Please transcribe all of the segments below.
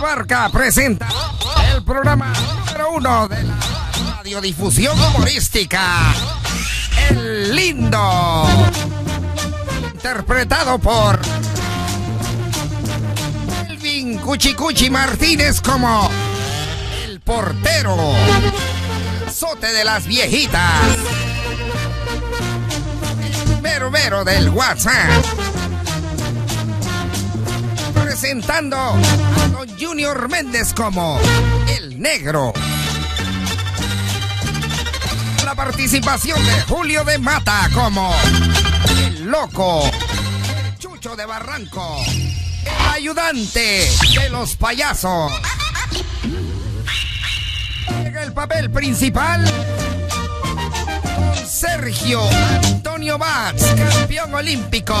Barca presenta el programa número uno de la radiodifusión humorística. El lindo. Interpretado por Elvin Cuchicuchi Martínez como el portero. Sote de las viejitas. El mero del WhatsApp presentando a don Junior Méndez como el negro. La participación de Julio de Mata como el loco. El Chucho de Barranco. El ayudante de los payasos. Llega el papel principal. Don Sergio Antonio Bats, campeón olímpico.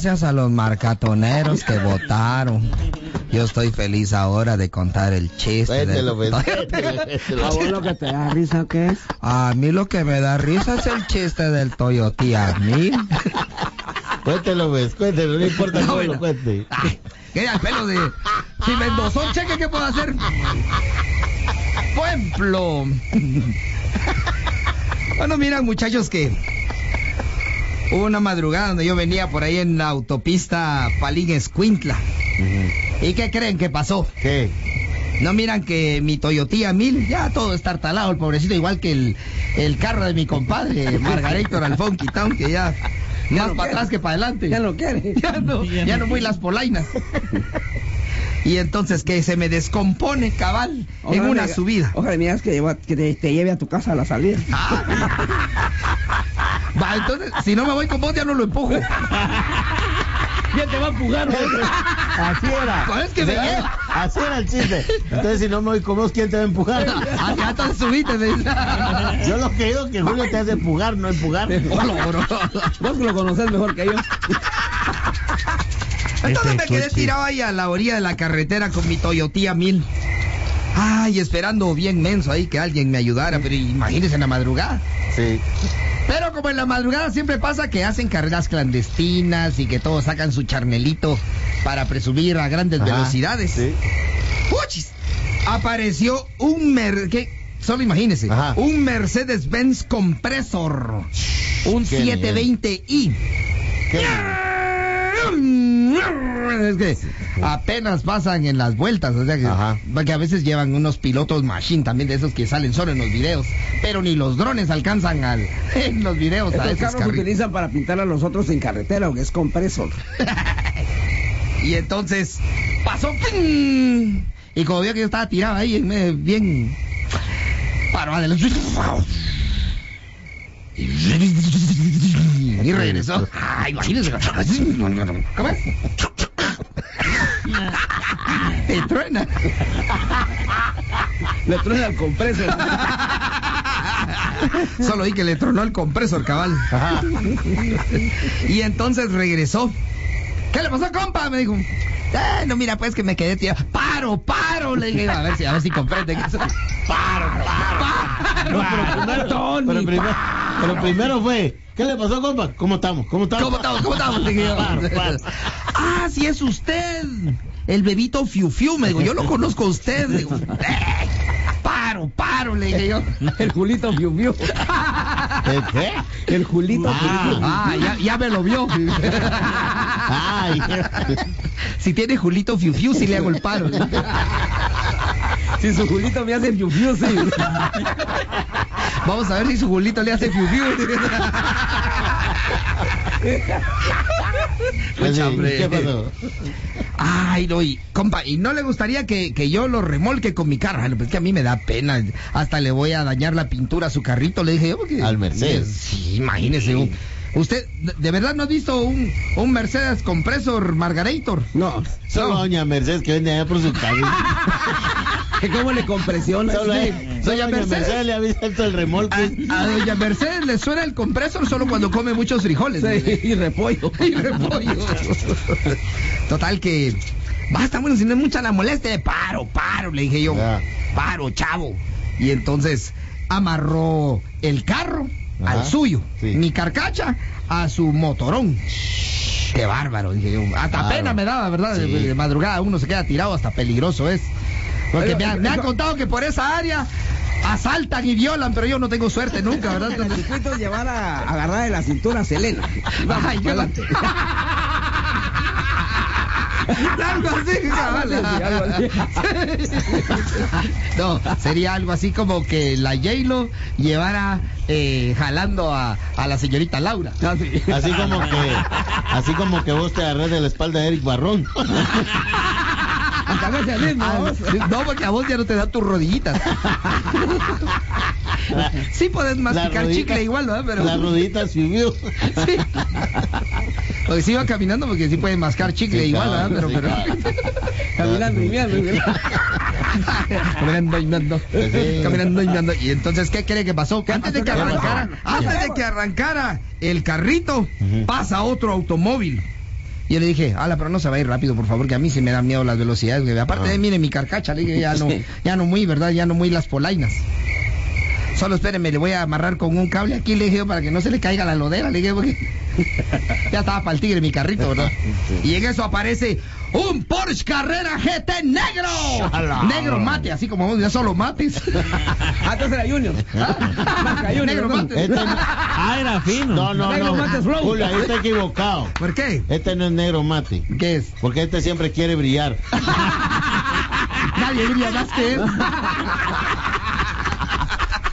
Gracias a los marcatoneros que votaron. Yo estoy feliz ahora de contar el chiste. Cuéntelo, del- pues, cuéntelo, cuéntelo. ¿A vos lo que te da risa qué es? A mí lo que me da risa es el chiste del Toyota mí. Cuéntelo, pues, cuéntelo, no importa cómo Bueno. lo cuente. ¿Qué al pelo de... Si me endosó un cheque, ¿qué puedo hacer? Ejemplo... Bueno, miran muchachos que... Una madrugada donde yo venía por ahí en la autopista Palín Escuintla. ¿Y qué creen que pasó? ¿Qué? No miran que mi Toyota Mil ya todo está talado, el pobrecito, igual que el, el carro de mi compadre, Margaretor Alfón Quitón, que ya Ya más no para quiere. atrás que para adelante. Ya lo quiere. Ya no, ya no voy las polainas. Y entonces que se me descompone cabal en una me- subida. Ojalá me digas que, lleva- que te, te lleve a tu casa a la salida. Va, entonces, si no me voy con vos, ya no lo empujo. Ya te va a empujar, Así era. ¿Sabes que me Así- lleva? Así era el chiste. Entonces, si no me voy con vos, ¿quién te va a empujar? Ya entonces subiste, me dice. Yo lo que digo es que Julio te hace empujar, no empujar. Hola, bro. Vos que lo conoces mejor que yo. Entonces me Ese quedé tirado ahí a la orilla de la carretera con mi Toyota Mil. Ay, esperando bien menso ahí que alguien me ayudara, pero imagínense en la madrugada. Sí. Como en la madrugada siempre pasa que hacen carreras clandestinas y que todos sacan su charnelito para presumir a grandes Ajá, velocidades. Sí. ¡Puchis! Apareció un mer... ¿qué? Solo imagínense. Ajá. Un Mercedes-Benz compresor. Un Qué 720i. Es que apenas pasan en las vueltas, o sea que, Ajá. que a veces llevan unos pilotos machine también de esos que salen solo en los videos, pero ni los drones alcanzan al, en los videos a Estos esos carros se utilizan para pintar a los otros en carretera, que es compresor. Y entonces pasó ¡ping! y como vio que yo estaba tirado ahí en medio, bien paró adelante y regresó. Ah, imagínese. ¿Cómo truena. Le truena el compresor. Solo vi que le tronó el compresor, cabal. Ajá. Y entonces regresó. ¿Qué le pasó, compa? Me dijo. "Eh, no, mira, pues que me quedé tirado. Paro, paro. Le dije, a ver si, a ver si comprenden eso. Paro, paro. No, pero primero Tony, Pero, primero, pa. Pero primero fue, ¿qué le pasó, compa? ¿Cómo estamos? ¿Cómo estamos? ¿Cómo estamos? ¿Cómo estamos? Le dije yo. Paro, paro. Ah, sí es usted. El bebito Fiu Fiu. Me dijo, yo lo conozco a usted. Digo, "Eh, paro, paro. Le dije yo. El Julito Fiu Fiu. ¿El qué? El Julito Fiu Fiu. Ah, ya, ya me lo vio. Ay. Si tiene Julito Fiu Fiu, sí le hago el paro. Si su Julito me hace Fiu Fiu, sí. Vamos a ver si su Julito le hace Fiu Fiu. Mucha Así, hambre. ¿Qué pasó? Ay, no, y, compa, ¿y no le gustaría que, que yo lo remolque con mi carro? Ay, no, pues que a mí me da pena. Hasta le voy a dañar la pintura a su carrito, le dije yo. Porque, Al Mercedes. Sí, imagínese. ¿Usted de- de verdad no ha visto un, un Mercedes Compresor Margarator? No, Solo No. doña Mercedes que vende allá por su casa. Que cómo le compresiona. Solo, Sí. Doña doña Mercedes. Mercedes le avisa esto el remolque. A, a doña Mercedes le suena el compresor solo cuando come muchos frijoles. Sí, y repollo. y repollo. Total que basta, bueno, si no es mucha la molestia, paro, paro, le dije yo, Ya. paro, chavo. Y entonces amarró el carro Ajá, al suyo, sí. mi carcacha a su motorón. Qué bárbaro, dije yo. Hasta pena me daba, ¿verdad? Sí. de madrugada uno se queda tirado, hasta peligroso es. Porque me, ha- me han contado que por esa área asaltan y violan, pero yo no tengo suerte nunca, ¿verdad? El circuito es llevar a agarrar de la cintura a Selena. Vamos, Ay, yo- adelante. algo así. No, sería algo así como que la J-Lo llevara eh, jalando a, a la señorita Laura. Ah, sí. Así como que, así como que vos te agarrás de la espalda de Eric Barrón. No, porque a vos ya no te dan tus rodillitas. Sí puedes masticar rodita- chicle igual, ¿verdad? Pero... La rodita subió. Sí. Porque sí iba caminando porque sí puedes mascar chicle Sí, igual, ¿verdad? Pero, sí, pero... Caminando y mirando. mirando. Caminando y meando. Sí. Caminando y. Y entonces, ¿qué cree que pasó? Que antes de que arrancara, antes de que arrancara el carrito, pasa otro automóvil. Y yo le dije, ala, pero no se va a ir rápido, por favor, que a mí sí me dan miedo las velocidades. Aparte Ah. de, mire, mi carcacha, le dije, ya no, ya no muy, ¿verdad? Ya no muy las polainas. Solo espéreme, le voy a amarrar con un cable aquí, le dije, yo, para que no se le caiga la lodera, le dije, porque ya estaba para el tigre mi carrito, ¿verdad? Y en eso aparece un Porsche Carrera GT negro. Negro mate, así como vos, ya solo mates. Ah, entonces era Junior. Junior. Negro mate. Este no- Ah, era fino. No, no, Negro no. mate flow. Julio, ahí está equivocado. ¿Por qué? Este no es negro mate. ¿Qué es? Porque este siempre quiere brillar. Nadie diría más que él.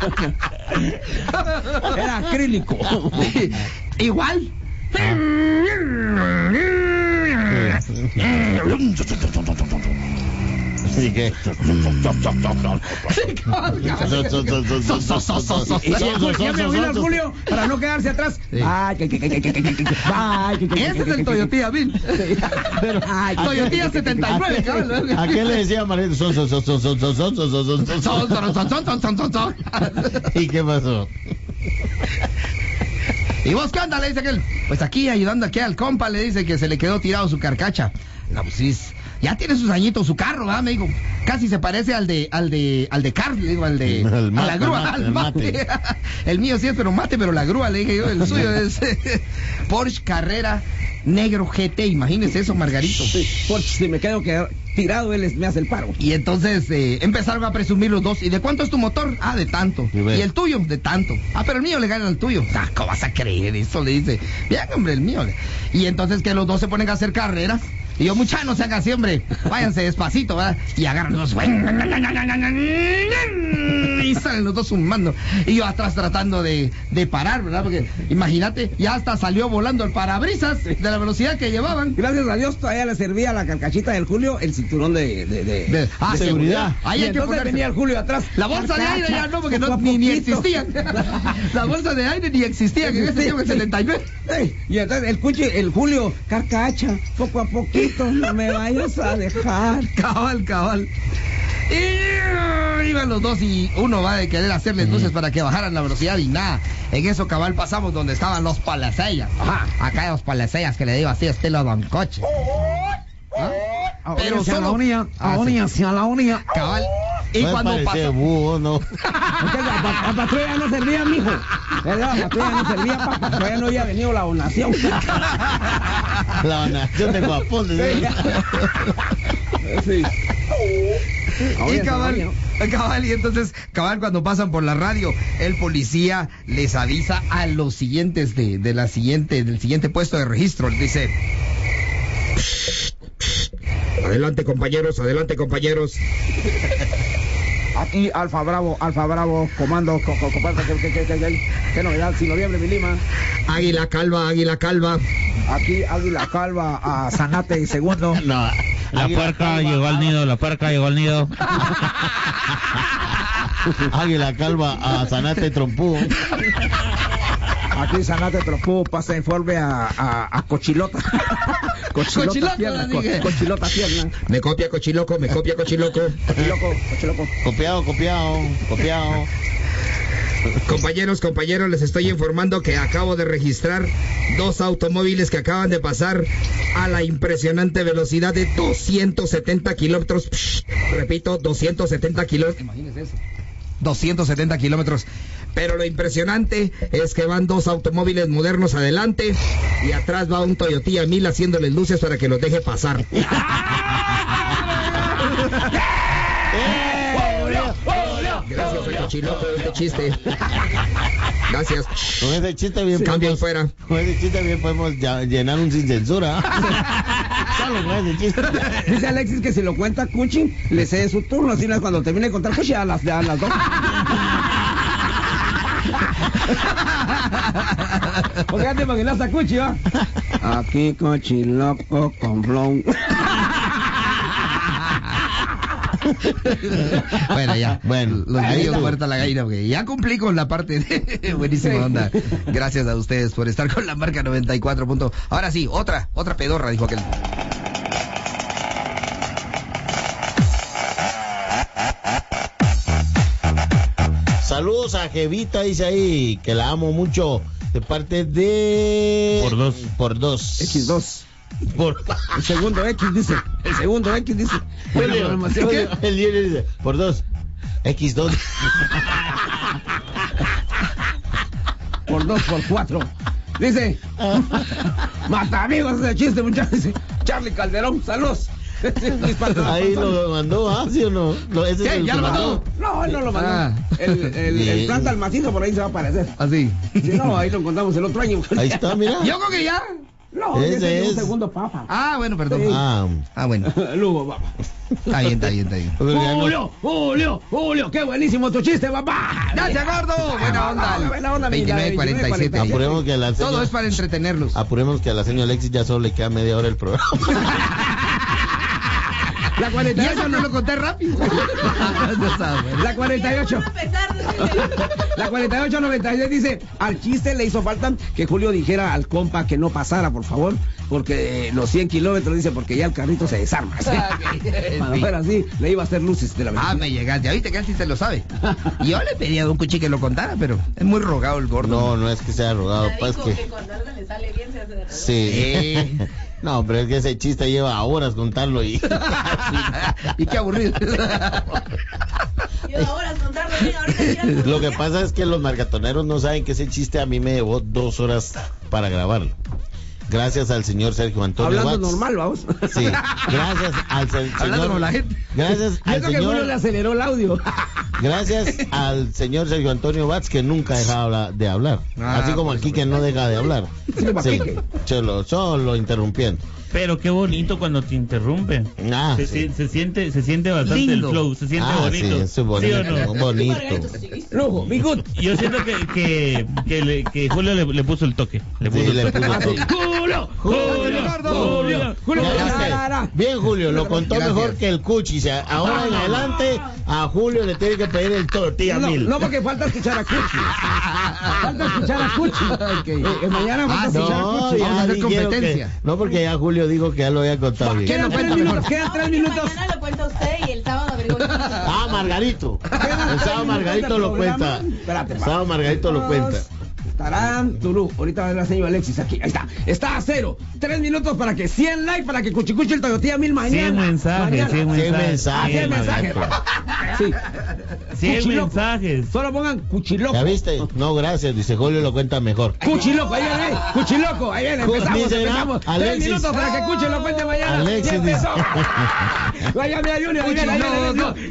Era acrílico. Igual. Así que. Para no quedarse atrás. Ese es el Toyotilla Bill. 79, ¿A qué le decía Marito? ¿Y qué pasó? ¿Y vos qué onda? Le dice aquel. Pues aquí ayudando aquí al compa, le dice que se le quedó tirado su carcacha. No, pues sí, ya tiene sus añitos su carro, ¿verdad? Me casi se parece al de, al de, al de Carl, le digo, al de, El a la mate, grúa, mate, al el mate. mate. El mío sí es, pero mate, pero la grúa, le dije yo, el suyo es Porsche Carrera Negro GT, imagínese eso, Margarito. Sí, porque si me quedo que- tirado, él es- me hace el paro. Y entonces eh, empezaron a presumir los dos. ¿Y de cuánto es tu motor? Ah, de tanto. ¿Y el tuyo? De tanto. Ah, pero el mío le gana al tuyo. Ah, ¿cómo vas a creer eso? Le dice. Bien, hombre, el mío. Y entonces que los dos se ponen a hacer carreras. Y yo, muchachos, no se hagan así, hombre. Váyanse despacito, ¿verdad? Y agarran los dos sumando. Y yo atrás tratando de, de parar, ¿verdad? Porque imagínate, ya hasta salió volando el parabrisas de la velocidad que llevaban. Gracias a Dios todavía le servía a la carcachita del Julio el cinturón de, de, de, De- ah, de seguridad. Ahí hay que entonces venía el Julio atrás. La bolsa de aire ya no, porque no, ni, ni existían. La bolsa de aire ni existía, que en ese tiempo en 79. Sí, Y entonces el cuche, el Julio, carcacha, poco a poquito, no me vayas a dejar. Cabal, cabal. Y iban los dos y uno va de querer hacerles luces para que bajaran la velocidad y nada. En eso cabal pasamos donde estaban los palacellas. Ajá, acá los palacellas que le digo así estilo Don Coche. ¿Ah? Pero hacia solo la unía, Ah, a sí. unía, hacia la unía. Cabal. Y Puede cuando pasó. búho, ¿no? Entonces, la, pa- la patrulla no servía, mijo. La patrulla no servía, papá. Todavía no había venido la donación. La donación de guapón. ¿sí? Y cabal, cabal, y entonces, cabal, cuando pasan por la radio, el policía les avisa a los siguientes de, de la siguiente, del siguiente puesto de registro. Les dice. Adelante compañeros, adelante compañeros. Aquí Alfa Bravo, Alfa Bravo, comando, co- co- comando, ¿qué, qué, qué, qué, qué, qué novedad? Si noviembre, mi Lima. Águila calva, águila calva. Aquí Águila Calva a Zanate y segundo. No. La puerca llegó al nido, la puerca llegó al nido. Águila calva a Zanate trompudo. Aquí Zanate Tropú pasa informe a, a, a Cochilota. Cochilota Cochilota, pierna, co-. Cochilota pierna. Me copia Cochiloco, me copia Cochiloco. Cochiloco, Cochiloco. Copiado, copiado, copiado. Compañeros, compañeros, les estoy informando que acabo de registrar dos automóviles que acaban de pasar a la impresionante velocidad de 270 kilómetros. Psh, Repito, 270 kilómetros. Imagínese eso. 270 kilómetros. Pero lo impresionante es que van dos automóviles modernos adelante y atrás va un Toyota Mil haciéndoles luces para que los deje pasar. Cochiloco, este chiste. Gracias. Con ese chiste bien podemos- fuera. Con ese chiste bien podemos ya- llenar un sin censura. Solo con ese chiste. Dice Alexis que si lo cuenta Cuchi, le cede su turno. Así no es cuando termine de contar Cuchi a las, a las dos. Porque ya te imaginas a Cuchi, ¿va? Aquí Cuchi loco con blon. Bueno, ya. Bueno, los estuvo. muerta la gallina, porque ya cumplí con la parte de buenísima onda. Gracias a ustedes por estar con la marca 94. punto. Ahora sí, otra, otra pedorra, dijo aquel. Saludos a Jevita, dice ahí, que la amo mucho. De parte de. Por dos. Por dos. X2. Por. El segundo X dice. El segundo X dice. Programación. El líder dice, por dos. X2. Por dos, por cuatro. Dice. Mata amigos ese chiste, muchachos. Charlie Calderón, saludos. Ahí lo mandó, ¿ah? ¿Sí o no? Lo- ese es ¿Qué? el ¿Ya lo mandó? No, él no lo mandó. Ah. El, el, el planta al macizo por ahí se va a aparecer. Así. Si no, ahí lo encontramos el otro año. Ahí está, mira. Yo creo que ya. No, Ese ese es un segundo papa. Ah, bueno, perdón. Sí. Ah, Ah, bueno. Lugo, papá. Está bien, está bien, está bien. Julio, Julio, Julio, qué buenísimo tu chiste, papá. Gracias, gordo. Buena onda. Buena onda, mi 29, 47. Apuremos que a la Todo es para entretenerlos. Apuremos que a la señora Alexis ya solo le queda media hora el programa. La Y 48. eso no lo conté rápido. La 48. La 4896 dice, al chiste le hizo falta que Julio dijera al compa que no pasara, por favor, porque eh, los 100 kilómetros, dice, porque ya el carrito se desarma. Para fuera así, le iba a hacer luces de la Ah, ventana. me llegaste. Ahorita que sí se lo sabe. Yo le pedí a Don Cuchi que lo contara, pero es muy rogado el gordo. No, no es que sea rogado, pues que. que cuando algo le sale bien se hace de. Sí. Eh. No, pero es que ese chiste lleva horas contarlo y. y qué aburrido. Yo ahora contarlo ahorita Lo que pasa es que los marcatoneros no saben que ese chiste a mí me llevó dos horas para grabarlo. Gracias al señor Sergio Antonio Hablando Watts. normal, vamos. Sí, gracias al se- Hablando señor. como la gente. Gracias Yo al creo que Julio le señor. aceleró el audio. Gracias al señor Sergio Antonio Watts que nunca dejaba de hablar. Ah, Así como por aquí que no deja de hablar. Sí, solo, solo interrumpiendo. Pero qué bonito cuando te interrumpen. Ah, se, sí. se siente, se siente bastante Lindo. el flow, se siente Ah, bonito. sí, eso es bonito. ¿Sí o no? bonito. Lujo, be good. Yo siento que, que, que, le- que Julio le, le puso el toque. Le puso Sí, el le toque. puso todo. Julio, Julio, Julio, Julio. Bien, Julio, lo contó Gracias. mejor que el Cuchi. Ahora en adelante a Julio le tiene que pedir el tortilla No, mil. no, porque falta escuchar a Cuchi. Falta escuchar a Cuchi. Eh, eh, mañana falta Ah, escuchar a No, Cuchi. Vamos a hacer dijeron competencia. que- no, porque ya Julio dijo que ya lo había contado bien. Quedan tres minutos, quedan tres minutos. Mañana lo cuenta usted y el sábado averigua quién es. Ah, Margarito. El sábado Margarito lo cuenta. El sábado Margarito lo cuenta. Tarán, Turú. Ahorita va a ver la señora Alexis aquí. Ahí está. Está a cero. Tres minutos para que 100 likes para que Cuchicuchi el Toyotía mil mañana. 100 mensajes, Mañana. 100 Cien mensajes. Ah, 100 mensajes, mensajes. Margarito. Sí. 100 Cuchiloco. mensajes. Solo pongan Cuchiloco. ¿Ya viste? No, gracias. Dice Julio lo cuenta mejor. Cuchiloco, ahí viene, ahí. Cuchiloco, ahí viene, empezamos, Dice, empezamos. Tres Alexis. minutos para que Cuchi lo cuente mañana. Alexis. Vaya, mira, Junior, viene.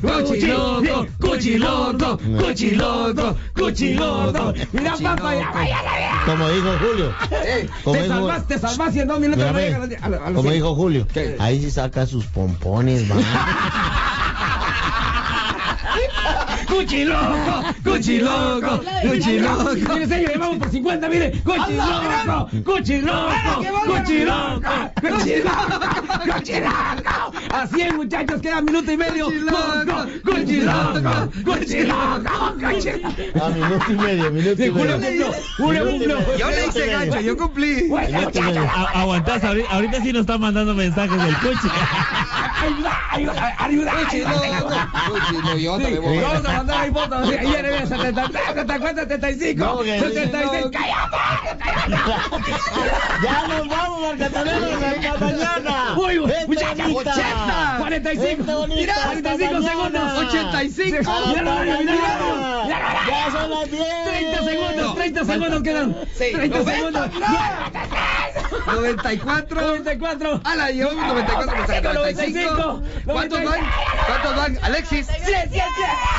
Cuchiloco, Cuchiloco, Cuchiloco, Cuchiloco. Mira, papá, ya. Como dijo Julio. Como Te salvas, te salvas y en dos minutos Mírame, a a como dijo Julio, ¿Qué? ahí sí saca sus pompones, man. Cuchiloco, Cuchiloco, Cuchiloco. Mire, señor, le vamos por 50, mire. Cuchiloco, Cuchiloco, Cuchiloco, Cuchiloco, Cuchiloco. A 100 muchachos, queda minuto y medio. Cuchiloco, Cuchiloco, Cuchiloco, Cuchiloco. A minuto y medio, minuto y medio. cumplió. Yo le hice gancho, yo cumplí. Aguantás, ahori- ahorita sí nos está mandando mensajes del coche. Ayuda, ayuda, ayuda. No, yo también voy. Vamos a mandar ahí fotos. Ayer era 73, 74, 75, No, que- 76. ¡Cállate! Ya nos vamos, Marcatoneros, hasta mañana. Uy, uy, Vente muchachos, bonita. 80, 45, Vente bonita, mira, hasta 45 mañana. segundos, 85, Hasta mira, mira, mira, mira, mañana. mira, Ya son las 10. 30 segundos, 30 segundos quedan, 30 segundos, 94. 94, Ah, la llevamos 94, me saca 95. ¿Cuántos van? ¿Cuántos van? Alexis.